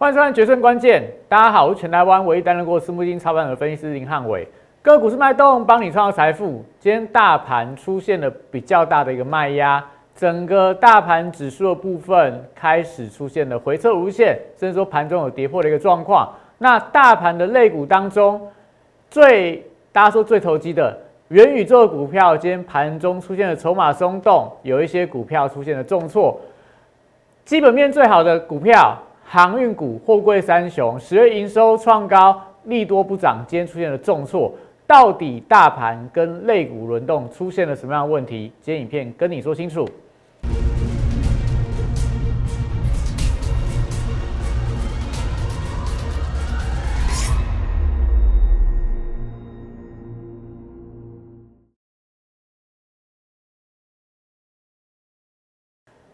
欢迎收看《决胜关键》，大家好，我是全台湾唯一担任过私募基金操盘的分析师林汉伟。个股是脉动，帮你创造财富。今天大盘出现了比较大的一个卖压，整个大盘指数的部分开始出现了回撤无限，甚至说盘中有跌破的一个状况。那大盘的类股当中，最大家说最投机的元宇宙的股票，今天盘中出现了筹码松动，有一些股票出现了重挫。基本面最好的股票，航运股、货柜三雄，十月营收创高，利多不涨，今天出现了重挫。到底大盘跟类股轮动出现了什么样的问题？今天影片跟你说清楚。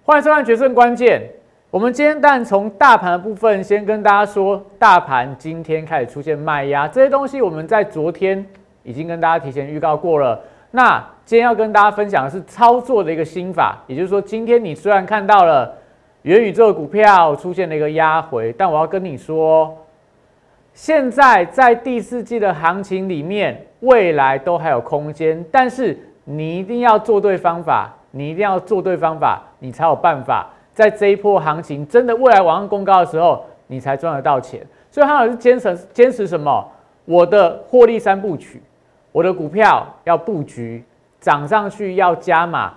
欢迎收看《决胜关键》。我们今天但从大盘的部分先跟大家说，大盘今天开始出现卖压，这些东西我们在昨天已经跟大家提前预告过了。那今天要跟大家分享的是操作的一个心法，也就是说，今天你虽然看到了元宇宙股票出现了一个压回，但我要跟你说，现在在第四季的行情里面，未来都还有空间，但是你一定要做对方法。你一定要做对方法，你才有办法在这一波行情真的未来往上公告的时候，你才赚得到钱。所以，他是坚持坚持什么？我的获利三部曲，我的股票要布局，涨上去要加码，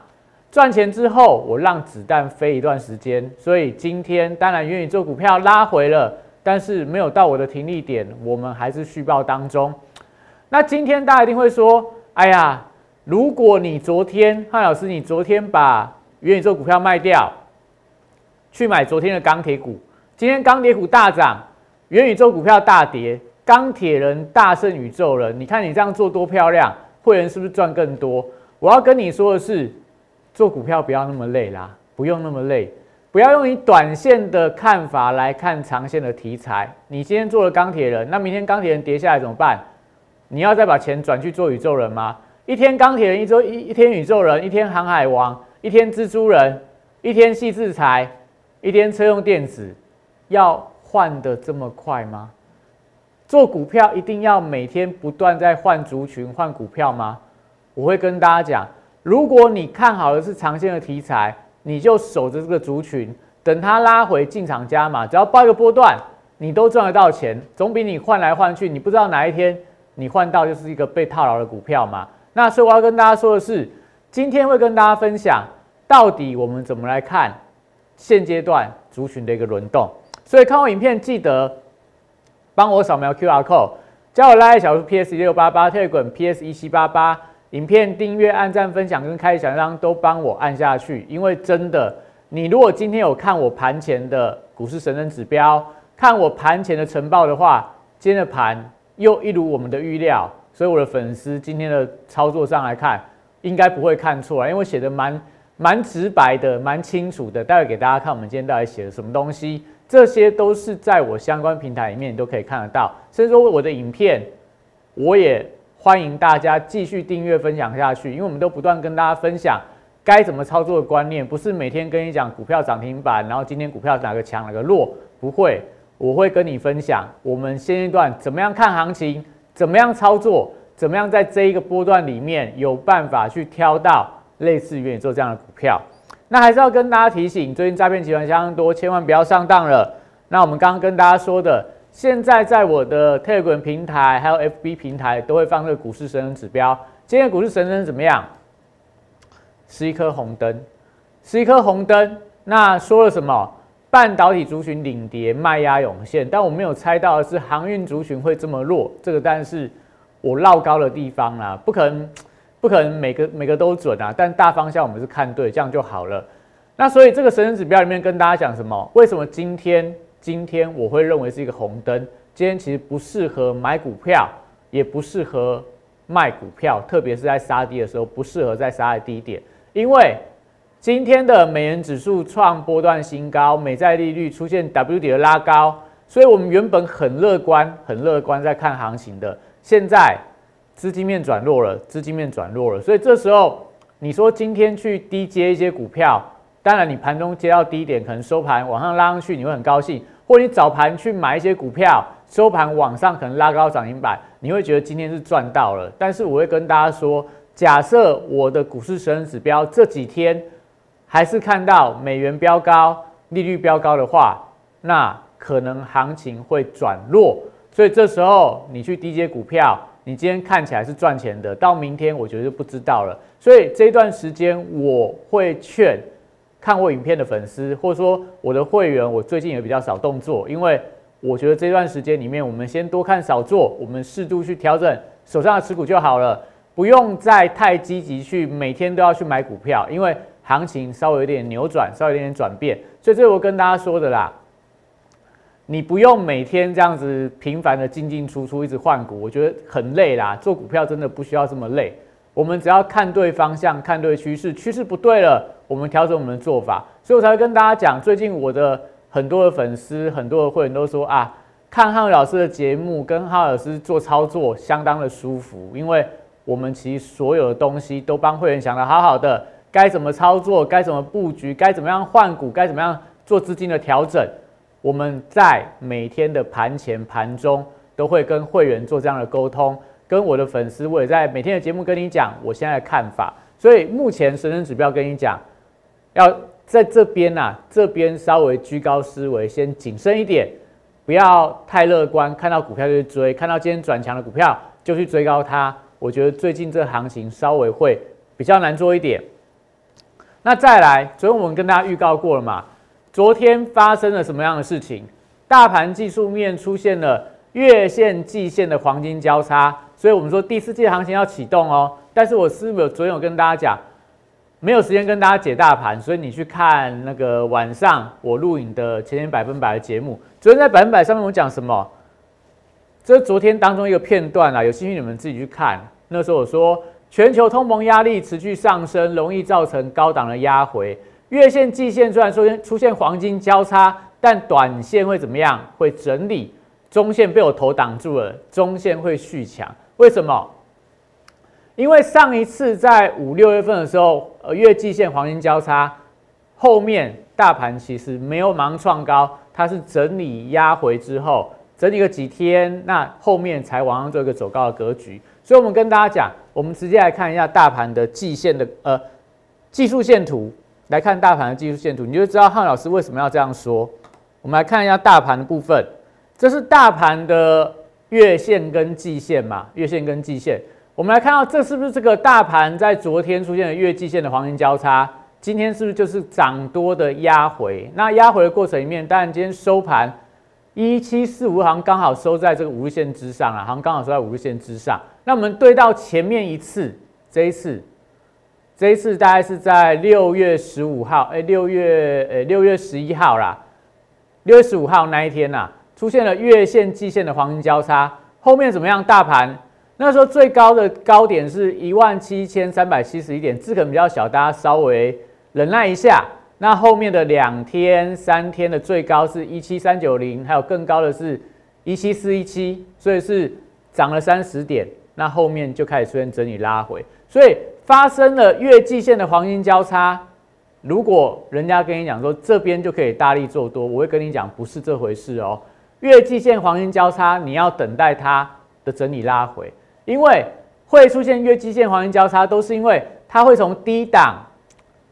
赚钱之后我让子弹飞一段时间。所以今天当然元宇宙股票拉回了，但是没有到我的停利点，我们还是续报当中。那今天大家一定会说，哎呀。如果你昨天汉老师，你昨天把元宇宙股票卖掉，去买昨天的钢铁股，今天钢铁股大涨，元宇宙股票大跌，钢铁人大胜宇宙人，你看你这样做多漂亮，会员是不是赚更多？我要跟你说的是，做股票不要那么累啦，不用那么累，不要用你短线的看法来看长线的题材。你今天做了钢铁人，那明天钢铁人跌下来怎么办？你要再把钱转去做宇宙人吗？一天钢铁人，一周一一天宇宙人，一天航海王，一天蜘蛛人，一天细制裁，一天车用电子，要换的这么快吗？做股票一定要每天不断在换族群、换股票吗？我会跟大家讲，如果你看好的是长线的题材，你就守着这个族群，等它拉回进场加码，只要报一个波段，你都赚得到钱，总比你换来换去，你不知道哪一天你换到就是一个被套牢的股票嘛。那所以我要跟大家说的是，今天会跟大家分享到底我们怎么来看现阶段族群的一个轮动。所以看完影片记得帮我扫描 Q R code，加我拉一小数 P S 一六八八，特滚 P S 一七八八，影片订阅、按赞、分享跟开小铃都帮我按下去。因为真的，你如果今天有看我盘前的股市神人指标，看我盘前的晨报的话，今天的盘又一如我们的预料。所以我的粉丝今天的操作上来看，应该不会看错啊，因为写的蛮蛮直白的，蛮清楚的。待会给大家看我们今天到底写了什么东西，这些都是在我相关平台里面都可以看得到。甚至说我的影片，我也欢迎大家继续订阅分享下去，因为我们都不断跟大家分享该怎么操作的观念，不是每天跟你讲股票涨停板，然后今天股票哪个强哪个弱，不会，我会跟你分享我们现阶段怎么样看行情。怎么样操作？怎么样在这一个波段里面有办法去挑到类似元宇宙这样的股票？那还是要跟大家提醒，最近诈骗集团相当多，千万不要上当了。那我们刚刚跟大家说的，现在在我的 Telegram 平台还有 FB 平台都会放这个股市神人指标。今天股市神人怎么样？是一颗红灯，是一颗红灯。那说了什么？半导体族群领跌，卖压涌现，但我没有猜到的是航运族群会这么弱。这个但是我绕高的地方啦，不可能，不可能每个每个都准啊。但大方向我们是看对，这样就好了。那所以这个神人指标里面跟大家讲什么？为什么今天今天我会认为是一个红灯？今天其实不适合买股票，也不适合卖股票，特别是在杀低的时候，不适合在杀在低点，因为。今天的美元指数创波段新高，美债利率出现 W 底的拉高，所以我们原本很乐观、很乐观在看行情的，现在资金面转弱了，资金面转弱了，所以这时候你说今天去低接一些股票，当然你盘中接到低点，可能收盘往上拉上去，你会很高兴，或者你早盘去买一些股票，收盘往上可能拉高涨停板，你会觉得今天是赚到了。但是我会跟大家说，假设我的股市神人指标这几天还是看到美元飙高、利率飙高的话，那可能行情会转弱。所以这时候你去低接股票，你今天看起来是赚钱的，到明天我觉得就不知道了。所以这段时间我会劝看我影片的粉丝，或者说我的会员，我最近也比较少动作，因为我觉得这段时间里面，我们先多看少做，我们适度去调整手上的持股就好了，不用再太积极去每天都要去买股票，因为行情稍微有点扭转，稍微有点转变。所以这是我跟大家说的啦。你不用每天这样子频繁的进进出出，一直换股，我觉得很累啦。做股票真的不需要这么累，我们只要看对方向，看对趋势，趋势不对了，我们调整我们的做法。所以我才会跟大家讲，最近我的很多的粉丝、很多的会员都说啊，看汉老师的节目，跟汉伟老师做操作相当的舒服，因为我们其实所有的东西都帮会员想的好好的，该怎么操作，该怎么布局，该怎么样换股，该怎么样做资金的调整。我们在每天的盘前、盘中都会跟会员做这样的沟通，跟我的粉丝，我也在每天的节目跟你讲我现在的看法。所以目前神人指标跟你讲，要在这边呐，这边稍微居高思维，先谨慎一点，不要太乐观，看到股票就去追，看到今天转强的股票就去追高它。我觉得最近这行情稍微会比较难做一点。那再来，昨天我们跟大家预告过了嘛？昨天发生了什么样的事情？大盘技术面出现了月线、季线的黄金交叉，所以我们说第四季行情要启动哦。但是我是不是昨天有跟大家讲，没有时间跟大家解大盘，所以你去看那个晚上我录影的前天百分百的节目。昨天在百分百上面我讲什么？这是昨天当中一个片段啊，有兴趣你们自己去看。那时候我说，全球通膨压力持续上升，容易造成高档的压回。月线、季线虽然说出现黄金交叉，但短线会怎么样？会整理，中线被我头挡住了，中线会续强。为什么？因为上一次在五六月份的时候，呃，月季线黄金交叉后面，大盘其实没有盲创高，它是整理压回之后，整理个几天，那后面才往上做一个走高的格局。所以我们跟大家讲，我们直接来看一下大盘的季线的呃技术线图。来看大盘的技术线图，你就知道汉老师为什么要这样说。我们来看一下大盘的部分，这是大盘的月线跟季线嘛？月线跟季线，我们来看到这是不是这个大盘在昨天出现的月季线的黄金交叉？今天是不是就是涨多的压回？那压回的过程里面，当然今天收盘一七四五行刚好收在这个五日线之上了，行刚好收在五日线之上。那我们对到前面一次，这一次。这一次大概是在六月十五号，哎，六月，呃，六月十一号啦，六月十五号那一天呐，出现了月线、季线的黄金交叉，后面怎么样？大盘那时候最高的高点是一万七千三百七十一点，字可能比较小，大家稍微忍耐一下。那后面的两天、三天的最高是一七三九零，还有更高的是一七四一七，所以是涨了三十点。那后面就开始出现整理拉回，所以。发生了月季线的黄金交叉，如果人家跟你讲说这边就可以大力做多，我会跟你讲不是这回事哦。月季线黄金交叉，你要等待它的整理拉回，因为会出现月季线黄金交叉，都是因为它会从低档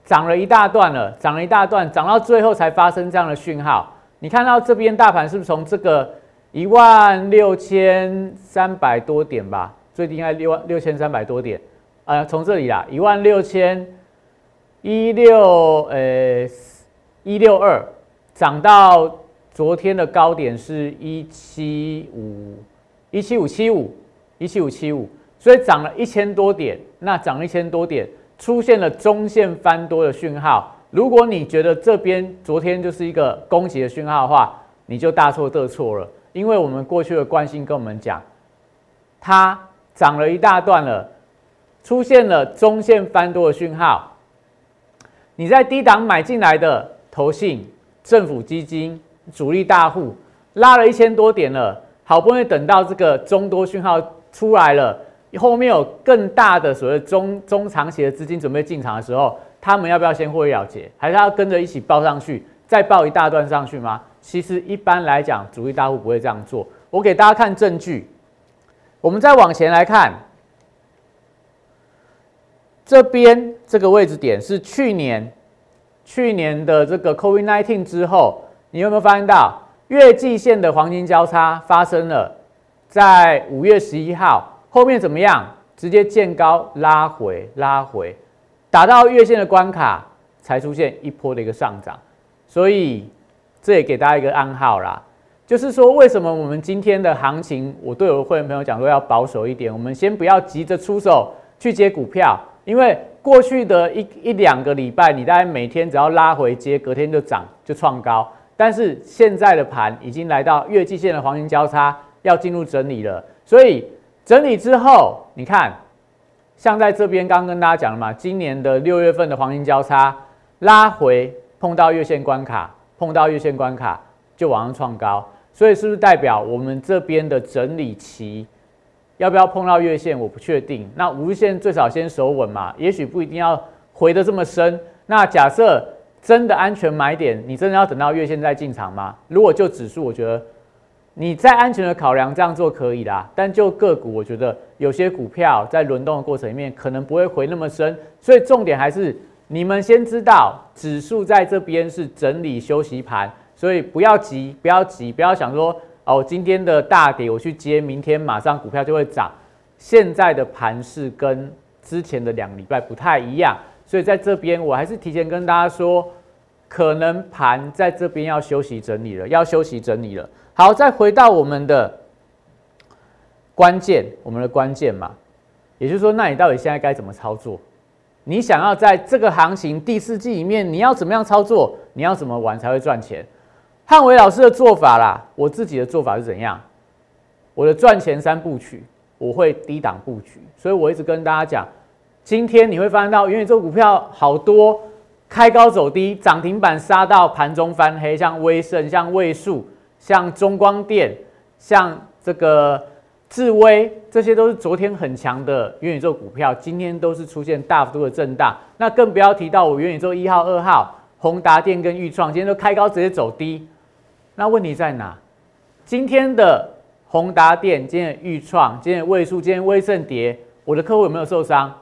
涨了一大段了，涨了一大段，涨到最后才发生这样的讯号。你看到这边大盘是不是从这个一万六千三百多点吧，最低应该六万六千三百多点。呃，从这里啦，一万六千一六呃一六二涨到昨天的高点是一七五一七五七五一七五七五，所以涨了一千多点。那涨了一千多点，出现了中线翻多的讯号。如果你觉得这边昨天就是一个攻击的讯号的话，你就大错特错了。因为我们过去的惯性跟我们讲，它涨了一大段了。出现了中线翻多的讯号，你在低档买进来的投信、政府基金、主力大户拉了一千多点了，好不容易等到这个中多讯号出来了，后面有更大的所谓中中长期的资金准备进场的时候，他们要不要先获利了结，还是要跟着一起报上去，再报一大段上去吗？其实一般来讲，主力大户不会这样做。我给大家看证据。我们再往前来看，这边这个位置点是去年去年的这个 COVID-19 之后，你有没有发现到月季线的黄金交叉发生了？在五月十一号后面怎么样？直接见高拉回，拉回，打到月线的关卡，才出现一波的一个上涨。所以这也给大家一个暗号啦，就是说为什么我们今天的行情，我对我的会员朋友讲说要保守一点，我们先不要急着出手去接股票，因为过去的一一两个礼拜，你大概每天只要拉回接，隔天就涨就创高，但是现在的盘已经来到月季线的黄金交叉，要进入整理了，所以。整理之后，你看，像在这边刚跟大家讲了嘛，今年的六月份的黄金交叉拉回碰到月线关卡，碰到月线关卡就往上创高，所以是不是代表我们这边的整理期要不要碰到月线？我不确定。那五日线最少先守稳嘛，也许不一定要回的这么深。那假设真的安全买点，你真的要等到月线再进场吗？如果就指数，我觉得。你在安全的考量这样做可以啦，但就个股，我觉得有些股票在轮动的过程里面可能不会回那么深，所以重点还是你们先知道指数在这边是整理休息盘，所以不要急，不要急，不要想说哦，今天的大跌我去接，明天马上股票就会涨。现在的盘势跟之前的两礼拜不太一样，所以在这边我还是提前跟大家说，可能盘在这边要休息整理了，要休息整理了。好，再回到我们的关键，我们的关键嘛，也就是说，那你到底现在该怎么操作？你想要在这个行情第四季里面，你要怎么样操作？你要怎么玩才会赚钱？汉伟老师的做法啦，我自己的做法是怎样？我的赚钱三部曲，我会低档布局，所以我一直跟大家讲，今天你会发现到元宇宙股票好多开高走低，涨停板杀到盘中翻黑，像威盛，像位数。像中光电，像这个智威，这些都是昨天很强的元宇宙股票，今天都是出现大幅度的震荡。那更不要提到我元宇宙一号、二号，宏达电跟裕创，今天都开高直接走低。那问题在哪？今天的宏达电、今天的裕创、今天的位数、今天威盛跌，我的客户有没有受伤？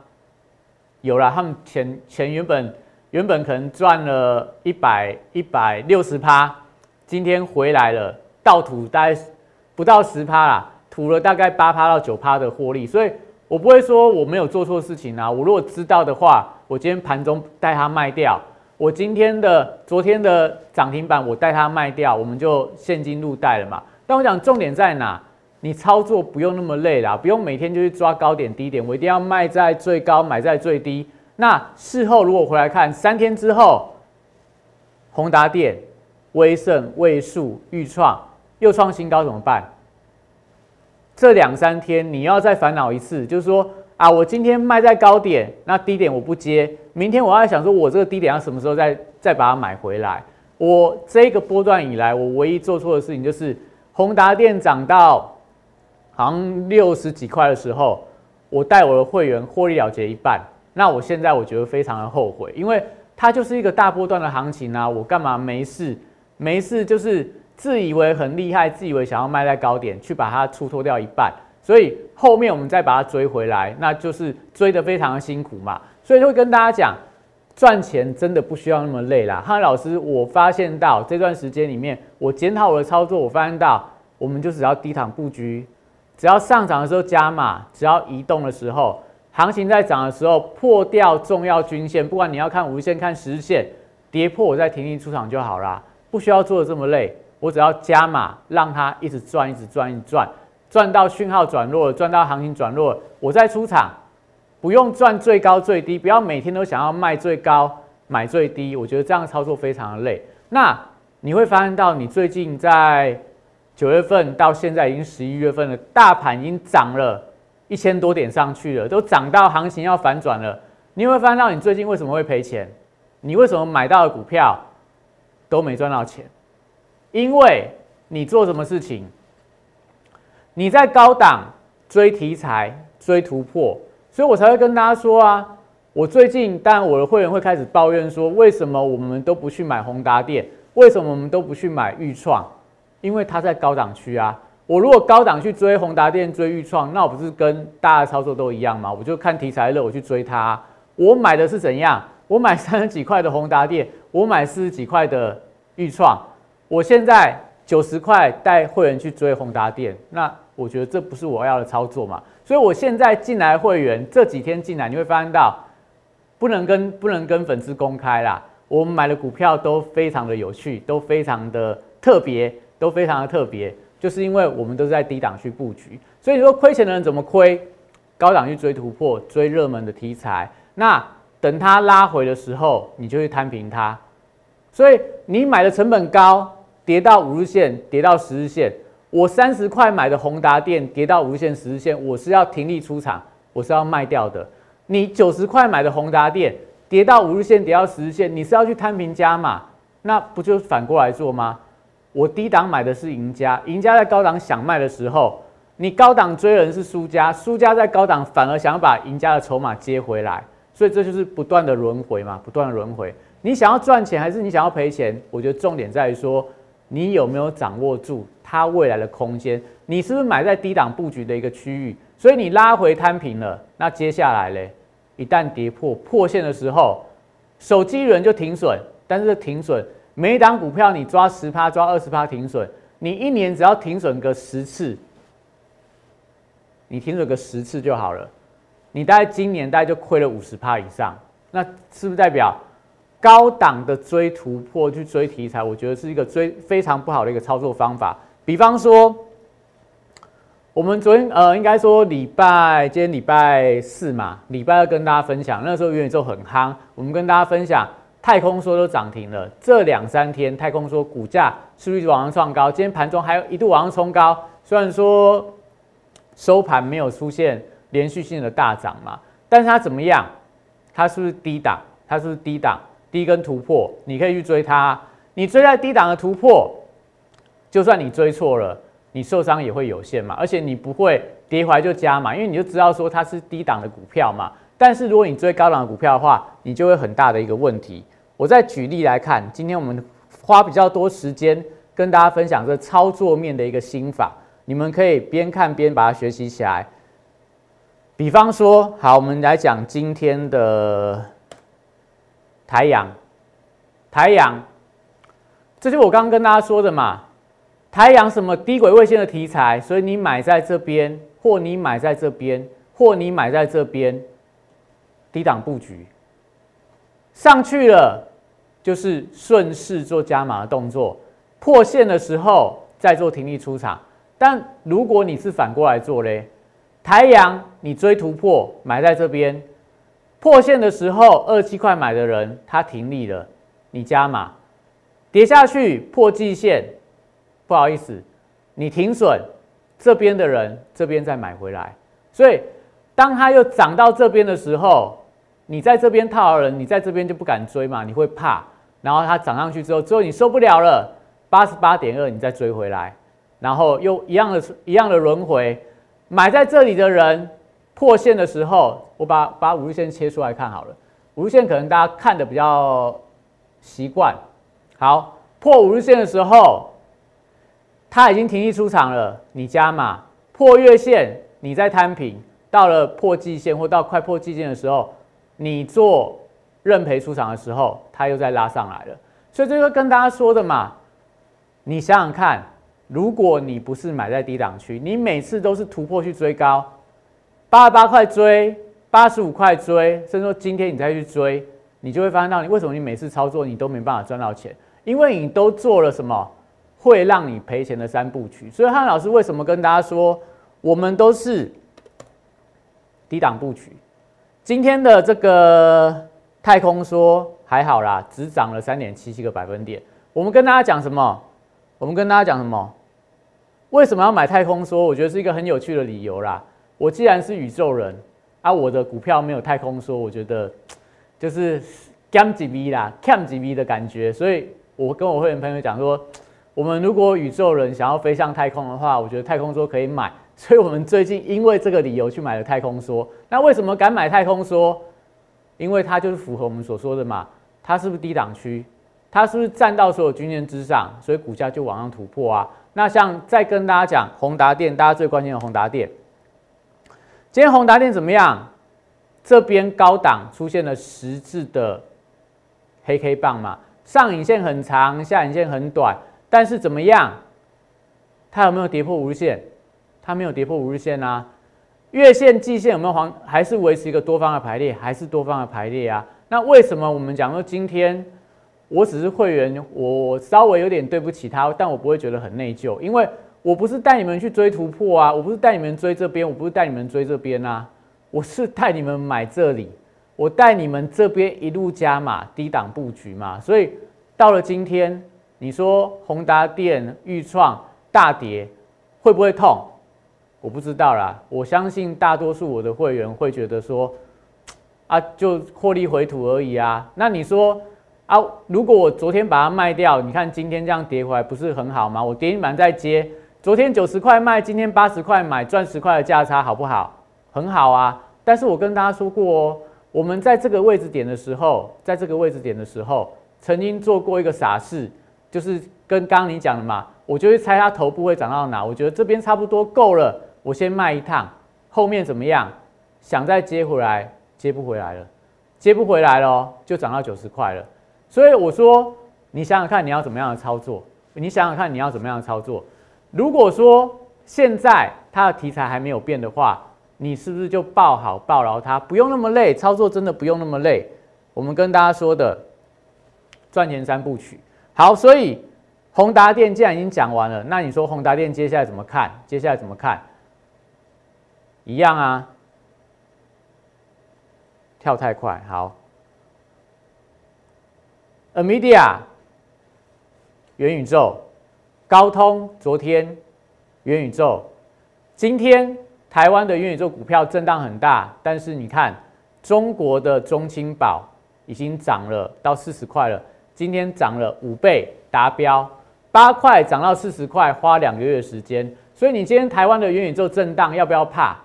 有了，他们前前原本原本可能赚了一百一百六十趴。今天回来了，倒吐大概不到十趴啦，吐了大概八趴到九趴的获利，所以我不会说我没有做错事情啊。我如果知道的话，我今天盘中带它卖掉，我今天的昨天的涨停板我带它卖掉，我们就现金入袋了嘛。但我讲重点在哪？你操作不用那么累啦，不用每天就去抓高点低点，我一定要卖在最高，买在最低。那事后如果回来看，三天之后，宏达电。威盛、位数、预创又创新高怎么办？这两三天你要再烦恼一次，就是说啊，我今天卖在高点，那低点我不接，明天我要想说，我这个低点要什么时候再再把它买回来？我这个波段以来，我唯一做错的事情就是，宏达电涨到好像六十几块的时候，我带我的会员获利了结一半，那我现在我觉得非常的后悔，因为它就是一个大波段的行情啊，我干嘛没事？没事，就是自以为很厉害，自以为想要卖在高点，去把它出脱掉一半，所以后面我们再把它追回来，那就是追得非常的辛苦嘛。所以会跟大家讲，赚钱真的不需要那么累啦。汉老师，我发现到这段时间里面，我检讨我的操作，我发现到，我们就只要低档布局，只要上涨的时候加码，只要移动的时候，行情在涨的时候破掉重要均线，不管你要看五日线、看十日线，跌破我再停停出场就好啦。不需要做的这么累，我只要加码，让它一直转，一直转，一直转，赚到讯号转弱，赚到行情转弱，我再出场，不用赚最高最低，不要每天都想要卖最高买最低，我觉得这样操作非常的累。那你会发现到，你最近在九月份到现在已经十一月份了，大盘已经涨了一千多点上去了，都涨到行情要反转了。你会发现到，你最近为什么会赔钱？你为什么买到的股票？都没赚到钱，因为你做什么事情，你在高档追题材、追突破，所以我才会跟大家说啊。我最近，当然我的会员会开始抱怨说，为什么我们都不去买宏达电？为什么我们都不去买豫创？因为它在高档区啊。我如果高档去追宏达电、追豫创，那我不是跟大家操作都一样吗？我就看题材热，我去追它。我买的是怎样？我买三十几块的宏达电，我买四十几块的豫创。我现在九十块带会员去追宏达电，那我觉得这不是我要的操作嘛？所以我现在进来会员这几天进来，你会发现到不能跟不能跟粉丝公开啦。我们买的股票都非常的有趣，都非常的特别，都非常的特别。就是因为我们都是在低档去布局，所以你说亏钱的人怎么亏？高档去追突破，追热门的题材，那等它拉回的时候，你就去摊平它。所以你买的成本高，跌到五日线，跌到十日线。我三十块买的宏达电跌到五日线、十日线，我是要停利出场，我是要卖掉的。你九十块买的宏达电跌到五日线、跌到十日线，你是要去摊平加码，那不就反过来做吗？我低档买的是赢家，赢家在高档想卖的时候，你高档追人是输家，输家在高档反而想要把赢家的筹码接回来，所以这就是不断的轮回嘛，不断的轮回。你想要赚钱还是你想要赔钱？我觉得重点在于说，你有没有掌握住它未来的空间？你是不是买在低档布局的一个区域？所以你拉回摊平了，那接下来嘞，一旦跌破破线的时候，手机人就停损，但是停损。每一档股票你抓十趴，抓二十趴停损，你一年只要停损个十次，你停损个十次就好了。你大概今年大概就亏了五十趴以上，那是不是代表高档的追突破去追题材？我觉得是一个追非常不好的一个操作方法。比方说，我们昨天呃，应该说礼拜今天礼拜四嘛，礼拜二跟大家分享，那时候元宇宙很夯，我们跟大家分享。太空说都涨停了，这两三天太空说股价是不是往上创高？今天盘中还有一度往上冲高，虽然说收盘没有出现连续性的大涨嘛，但是它怎么样？它是不是低档？它是不是低档？低跟突破，你可以去追它。你追在低档的突破，就算你追错了，你受伤也会有限嘛，而且你不会跌回来就加嘛，因为你就知道说它是低档的股票嘛。但是如果你追高档的股票的话，你就会很大的一个问题。我再举例来看，今天我们花比较多时间跟大家分享这操作面的一个心法，你们可以边看边把它学习起来。比方说，好，我们来讲今天的台阳，台阳，这就我刚刚跟大家说的嘛，台阳什么低轨卫星的题材，所以你买在这边，或你买在这边，或你买在这边，低档布局。上去了，就是顺势做加码的动作，破线的时候再做停利出场。但如果你是反过来做嘞，台阳你追突破买在这边，破线的时候二七块买的人他停利了，你加码，跌下去破季线，不好意思，你停损，这边的人这边再买回来，所以当它又涨到这边的时候。你在这边套人，你在这边就不敢追嘛，你会怕。然后它涨上去之后，之后你受不了了，八十八点二，你再追回来，然后又一样的一样的轮回。买在这里的人破线的时候，我把把五日线切出来看好了。五日线可能大家看的比较习惯。好，破五日线的时候，它已经停利出场了，你加码。破月线，你再摊平。到了破季线或到快破季线的时候。你做认赔出场的时候，它又再拉上来了，所以这个跟大家说的嘛，你想想看，如果你不是买在低档区，你每次都是突破去追高，八十八块追，八十五块追，甚至说今天你再去追，你就会发现到你为什么你每次操作你都没办法赚到钱，因为你都做了什么会让你赔钱的三部曲。所以汉老师为什么跟大家说，我们都是低档布局。今天的这个太空说还好啦，只涨了三点七七个百分点。我们跟大家讲什么？我们跟大家讲什么？为什么要买太空说？我觉得是一个很有趣的理由啦。我既然是宇宙人啊，我的股票没有太空说，我觉得 就是 gam 几 v 啦，cam 几 v 的感觉。所以我跟我会员朋友讲说，我们如果宇宙人想要飞向太空的话，我觉得太空说可以买。所以我们最近因为这个理由去买了太空梭。那为什么敢买太空梭？因为它就是符合我们所说的嘛。它是不是低档区？它是不是站到所有均线之上，所以股价就往上突破啊？那像再跟大家讲宏达电，大家最关心的宏达电，今天宏达电怎么样？这边高档出现了十字的黑 K 棒嘛，上影线很长，下影线很短，但是怎么样？它有没有跌破五日线？它没有跌破五日线啊。月线、季线有没有黄？还是维持一个多方的排列？还是多方的排列啊？那为什么我们讲说今天我只是会员，我稍微有点对不起他，但我不会觉得很内疚，因为我不是带你们去追突破啊，我不是带你们追这边，我不是带你们追这边啊。我是带你们买这里，我带你们这边一路加码低档布局嘛，所以到了今天，你说宏达电、预创大跌会不会痛？我不知道啦。我相信大多数我的会员会觉得说，啊，就获利回吐而已啊。那你说啊，如果我昨天把它卖掉，你看今天这样跌回来不是很好吗？我跌满再接，昨天九十块卖，今天八十块买，赚十块的价差好不好？很好啊。但是我跟大家说过哦，我们在这个位置点的时候，在这个位置点的时候，曾经做过一个傻事，就是跟刚刚你讲的嘛，我就会猜它头部会涨到哪，我觉得这边差不多够了，我先卖一趟，后面怎么样？想再接回来，接不回来了，接不回来了，就涨到九十块了。所以我说，你想想看你要怎么样的操作？你想想看你要怎么样的操作？如果说现在它的题材还没有变的话，你是不是就抱好抱牢它，不用那么累，操作真的不用那么累。我们跟大家说的赚钱三部曲，好，所以宏达电既然已经讲完了，那你说宏达电接下来怎么看？接下来怎么看？一样啊，跳太快，好。Amedia 元宇宙，高通昨天元宇宙，今天。台湾的元宇宙股票震荡很大，但是你看中国的中青宝已经涨了到四十块了，今天涨了五倍达标，八块涨到四十块，花两个月时间。所以你今天台湾的元宇宙震荡要不要怕？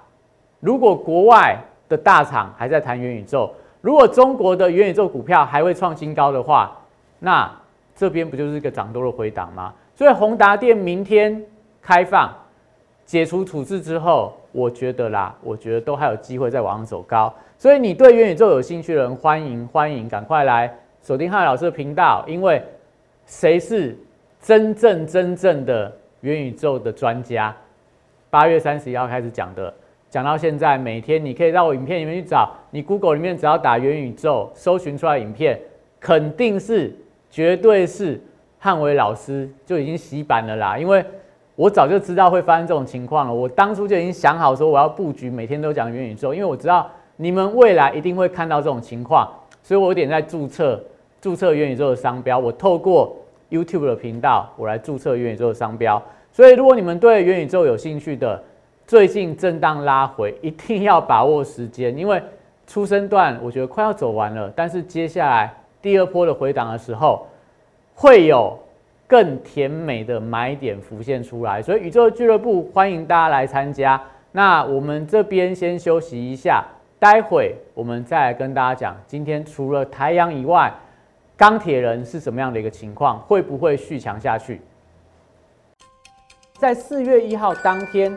如果国外的大厂还在谈元宇宙，如果中国的元宇宙股票还会创新高的话，那这边不就是一个涨多的回档吗？所以宏达电明天开放。解除处置之后，我觉得啦，我觉得都还有机会再往上走高。所以你对元宇宙有兴趣的人，欢迎欢迎，赶快来锁定汉老师的频道，因为谁是真正真正的元宇宙的专家？八月三十一号开始讲的，讲到现在，每天你可以到我影片里面去找，你 Google 里面只要打元宇宙，搜寻出来影片，肯定是绝对是汉伟老师就已经洗版了啦，因为。我早就知道会发生这种情况了。我当初就已经想好说我要布局，每天都讲元宇宙，因为我知道你们未来一定会看到这种情况，所以我有点在注册注册元宇宙的商标。我透过 YouTube 的频道，我来注册元宇宙的商标。所以如果你们对元宇宙有兴趣的，最近震荡拉回，一定要把握时间，因为出生段我觉得快要走完了，但是接下来第二波的回档的时候会有。更甜美的买点浮现出来，所以宇宙俱乐部欢迎大家来参加。那我们这边先休息一下，待会我们再来跟大家讲，今天除了台阳以外，钢铁人是什么样的一个情况，会不会续强下去？在四月一号当天。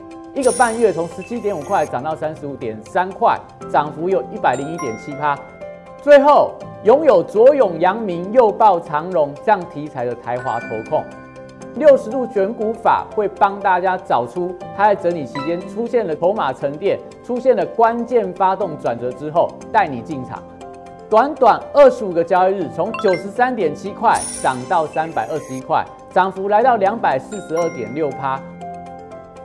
一个半月从十七点五块涨到三十五点三块，涨幅有一百零一点七趴。最后拥有左永阳明、右抱长荣这样题材的台华投控，六十度选股法会帮大家找出它在整理期间出现了筹码沉淀、出现了关键发动转折之后，带你进场。短短二十五个交易日，从九十三点七块涨到三百二十一块，涨幅来到两百四十二点六趴。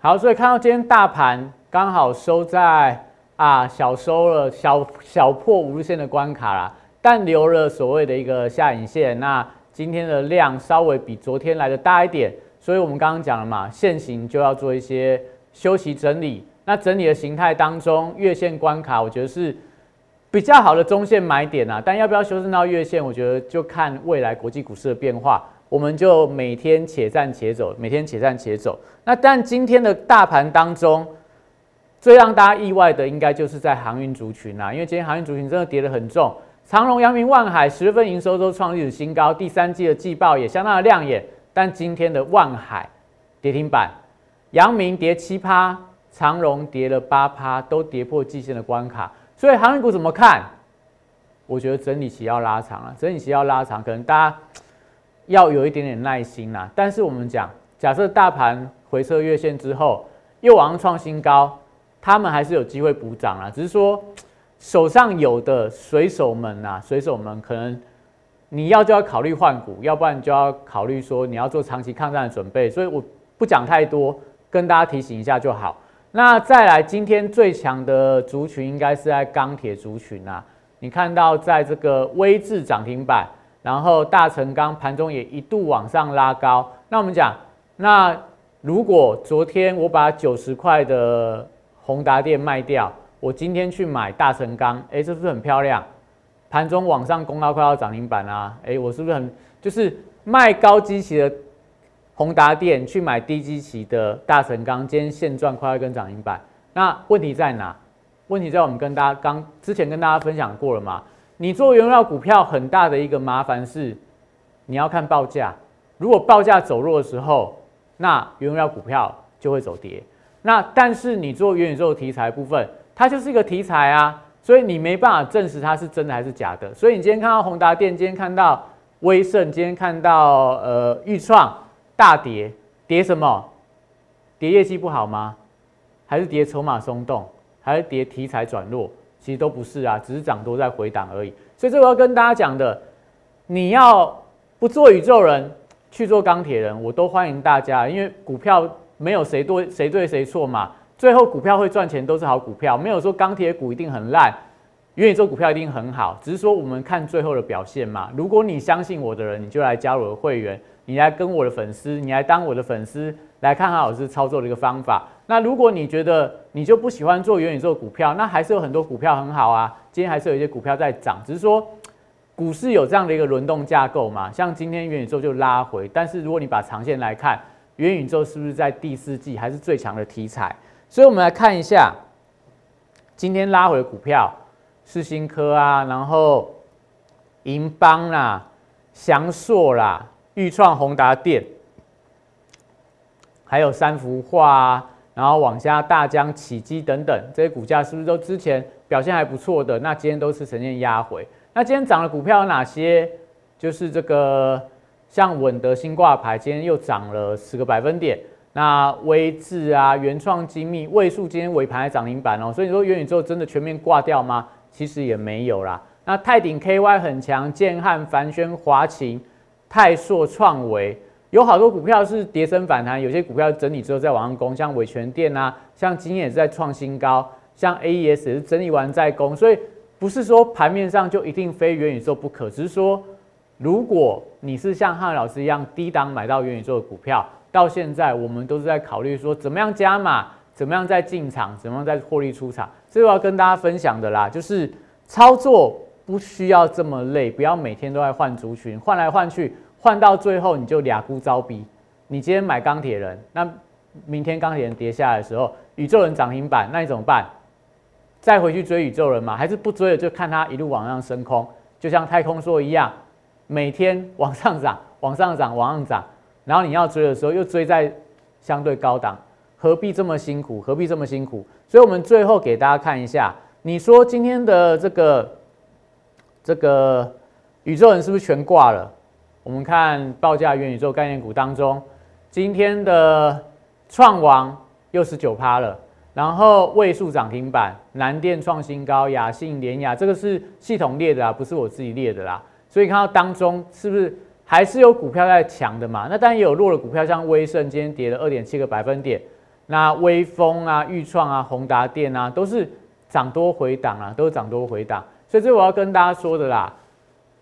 好，所以看到今天大盘刚好收在啊小收了小小破五日线的关卡啦，但留了所谓的一个下影线。那今天的量稍微比昨天来的大一点。所以我们刚刚讲了嘛，现行就要做一些休息整理。那整理的形态当中，月线关卡，我觉得是比较好的中线买点啊。但要不要修正到月线，我觉得就看未来国际股市的变化。我们就每天且战且走，每天且战且走。那但今天的大盘当中，最让大家意外的，应该就是在航运族群啊，因为今天航运族群真的跌得很重。长荣、阳明、万海十月份营收都创历史新高，第三季的季报也相当的亮眼。但今天的万海跌停板，阳明跌七趴，长荣跌了八趴，都跌破季线的关卡。所以航运股怎么看？我觉得整理期要拉长了，整理期要拉长，可能大家要有一点点耐心啦。但是我们讲，假设大盘回撤月线之后又往上创新高，他们还是有机会补涨啊。只是说手上有的水手们呐，水手们可能。你要就要考虑换股，要不然就要考虑说你要做长期抗战的准备。所以我不讲太多，跟大家提醒一下就好。那再来，今天最强的族群应该是在钢铁族群啊。你看到在这个微智涨停板，然后大成钢盘中也一度往上拉高。那我们讲，那如果昨天我把九十块的宏达电卖掉，我今天去买大成钢，哎，这是不是很漂亮？盘中往上攻到快要涨停板啊！哎，我是不是很就是卖高基期的宏达电去买低基期的大成钢，今天现赚快要跟涨停板。那问题在哪？问题在我们跟大家刚之前跟大家分享过了嘛？你做原料股票很大的一个麻烦是，你要看报价。如果报价走弱的时候，那原料股票就会走跌。那但是你做元宇宙题材部分，它就是一个题材啊。所以你没办法证实它是真的还是假的。所以你今天看到宏达电，今天看到威盛，今天看到呃裕创大跌，跌什么？跌业绩不好吗？还是跌筹码松动？还是跌题材转弱？其实都不是啊，只是涨多在回档而已。所以这个要跟大家讲的，你要不做宇宙人，去做钢铁人，我都欢迎大家，因为股票没有谁对谁对谁错嘛。最后股票会赚钱都是好股票，没有说钢铁股一定很烂，元宇宙股票一定很好，只是说我们看最后的表现嘛。如果你相信我的人，你就来加入我的会员，你来跟我的粉丝，你来当我的粉丝，来看韩老师操作的一个方法。那如果你觉得你就不喜欢做元宇宙股票，那还是有很多股票很好啊。今天还是有一些股票在涨，只是说股市有这样的一个轮动架构嘛。像今天元宇宙就拉回，但是如果你把长线来看，元宇宙是不是在第四季还是最强的题材？所以，我们来看一下今天拉回的股票，世新科啊，然后银邦啦、翔硕啦、裕创、宏达电，还有三幅画啊，然后往下大江、启基等等这些股价，是不是都之前表现还不错的？那今天都是呈现压回。那今天涨的股票有哪些？就是这个像稳德新挂牌，今天又涨了十个百分点。那微智啊，原创精密、位数今天尾盘还涨停板哦，所以你说元宇宙真的全面挂掉吗？其实也没有啦。那泰鼎 KY 很强，建汉、凡轩、华勤、泰硕、创维，有好多股票是跌升反弹，有些股票整理之后再往上攻，像伟全电啊，像今天也是在创新高，像 AES 也是整理完再攻，所以不是说盘面上就一定非元宇宙不可，只是说如果你是像汉老师一样低档买到元宇宙的股票。到现在，我们都是在考虑说，怎么样加码，怎么样再进场，怎么样再获利出场。这个要跟大家分享的啦，就是操作不需要这么累，不要每天都在换族群，换来换去，换到最后你就俩孤招逼。你今天买钢铁人，那明天钢铁人跌下来的时候，宇宙人涨停板，那你怎么办？再回去追宇宙人吗？还是不追了，就看它一路往上升空，就像太空梭一样，每天往上涨，往上涨，往上涨。然后你要追的时候，又追在相对高档，何必这么辛苦？何必这么辛苦？所以，我们最后给大家看一下，你说今天的这个这个宇宙人是不是全挂了？我们看报价元宇宙概念股当中，今天的创王又是九趴了，然后位数涨停板，南电创新高，雅信联雅，这个是系统列的啊，不是我自己列的啦。所以看到当中是不是还是有股票在强的嘛？那当然也有弱的股票，像威盛今天跌了二点七个百分点，那威风啊、裕创啊、宏达电啊，都是涨多回档啊，都是涨多回档。所以这我要跟大家说的啦，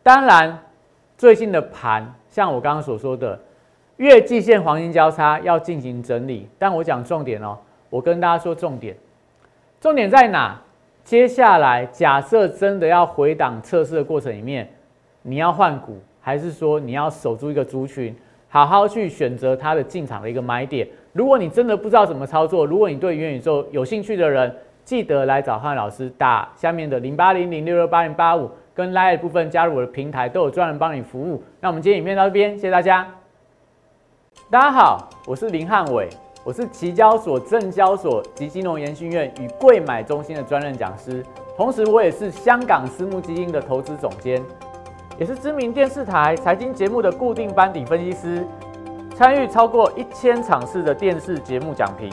当然。最近的盘，像我刚刚所说的，月季线黄金交叉要进行整理。但我讲重点哦，我跟大家说重点，重点在哪？接下来假设真的要回档测试的过程里面，你要换股，还是说你要守住一个族群，好好去选择它的进场的一个买点？如果你真的不知道怎么操作，如果你对元宇宙有兴趣的人，记得来找汉老师，打下面的零八零零六六八零八五。跟 Line 部分加入我的平台，都有专人帮你服务。那我们今天影片到这边，谢谢大家。大家好，我是林汉伟，我是期交所、证交所及金融研训院与贵买中心的专任讲师，同时我也是香港私募基金的投资总监，也是知名电视台财经节目的固定班底分析师，参与超过一千场次的电视节目讲评。